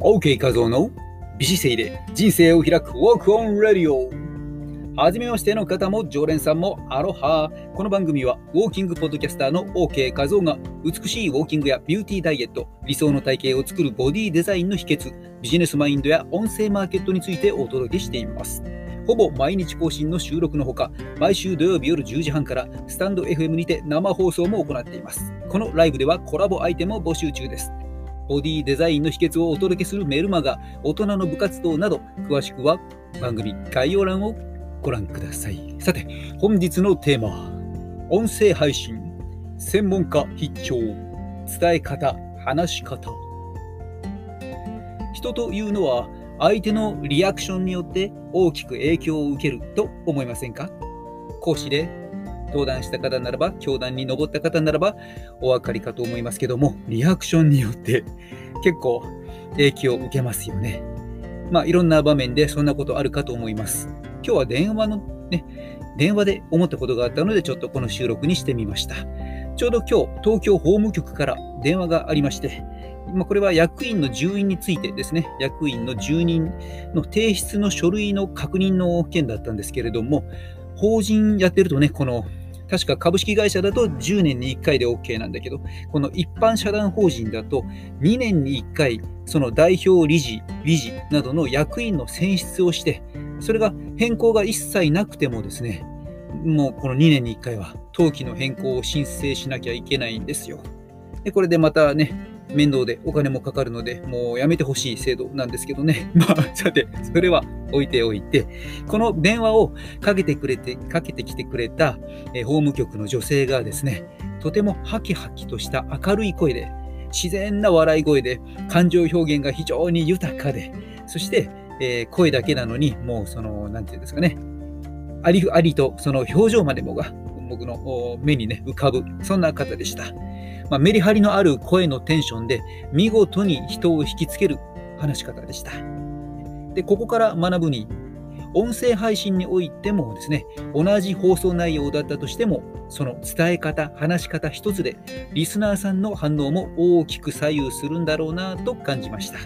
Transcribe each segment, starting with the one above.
OK 画像の美姿勢で人生を開く Walk on Radio はじめましての方も常連さんもアロハ。この番組はウォーキングポッドキャスターの OK 画像が美しいウォーキングやビューティーダイエット理想の体型を作るボディデザインの秘訣ビジネスマインドや音声マーケットについてお届けしています。ほぼ毎日更新の収録のほか毎週土曜日夜10時半からスタンド FM にて生放送も行っています。このライブではコラボアイテムを募集中です。ボディデザインの秘訣をお届けするメルマガ、大人の部活動など、詳しくは番組概要欄をご覧ください。さて、本日のテーマは、音声配信、専門家必聴、伝え方、話し方。人というのは、相手のリアクションによって大きく影響を受けると思いませんか？講師で登壇した方ならば、教壇に登った方ならば、お分かりかと思いますけども、リアクションによって結構影響を受けますよね。まあ、いろんな場面でそんなことあるかと思います。今日は電話のね、電話で思ったことがあったので、ちょっとこの収録にしてみました。ちょうど今日、東京法務局から電話がありまして、まこれは役員の住院についてですね、役員の住人の提出の書類の確認の件だったんですけれども、法人やってるとね、この確か株式会社だと10年に1回で OK なんだけど、この一般社団法人だと2年に1回、その代表理事、理事などの役員の選出をして、それが変更が一切なくてもですね、もうこの2年に1回は登記の変更を申請しなきゃいけないんですよ。でこれでまたね、面倒でお金もかかるので、もうやめてほしい制度なんですけどね。まあ、さて、それは置いておいて、この電話をかけてくれて、かけてきてくれた、え法務局の女性がですね、とてもハキハキとした明るい声で、自然な笑い声で、感情表現が非常に豊かで、そして、えー、声だけなのに、もうその、なんていうんですかね、ありふありとその表情までもが僕の目にね、浮かぶ、そんな方でした。まあ、メリハリのある声のテンションで見事に人を引きつける話し方でした。で、ここから学ぶに、音声配信においてもですね、同じ放送内容だったとしても、その伝え方、話し方一つで、リスナーさんの反応も大きく左右するんだろうなと感じました。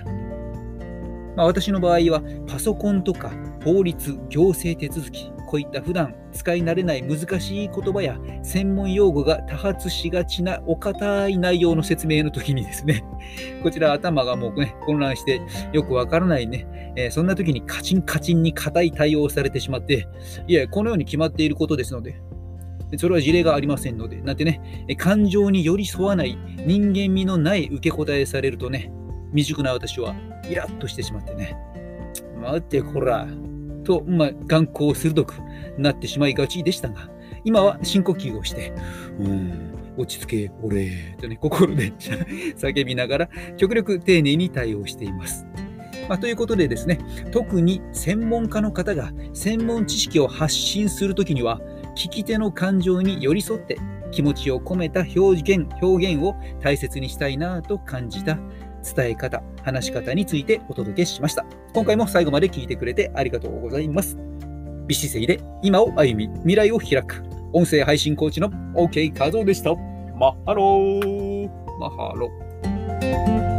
まあ、私の場合は、パソコンとか法律、行政手続き、こういった普段使い慣れない難しい言葉や専門用語が多発しがちなお堅い内容の説明の時にですね、こちら頭がもうね、混乱してよくわからないね、えー、そんな時にカチンカチンに硬い対応をされてしまって、いや、このように決まっていることですので、それは事例がありませんので、なんてね、感情に寄り添わない人間味のない受け答えされるとね、未熟な私はイラッとしてしまってね、待ってこら、と、まあ、眼光鋭くなってしまいがちでしたが、今は深呼吸をして、うん、落ち着け、俺、とね、心で 叫びながら、極力丁寧に対応しています。まあ、ということでですね、特に専門家の方が専門知識を発信するときには、聞き手の感情に寄り添って気持ちを込めた表現表現を大切にしたいなと感じた伝え方、話し方についてお届けしました。今回も最後まで聞いてくれてありがとうございます。美姿勢で今を歩み、未来を開く。音声配信コーチの OK 和夫でした。マハロー。マハロー。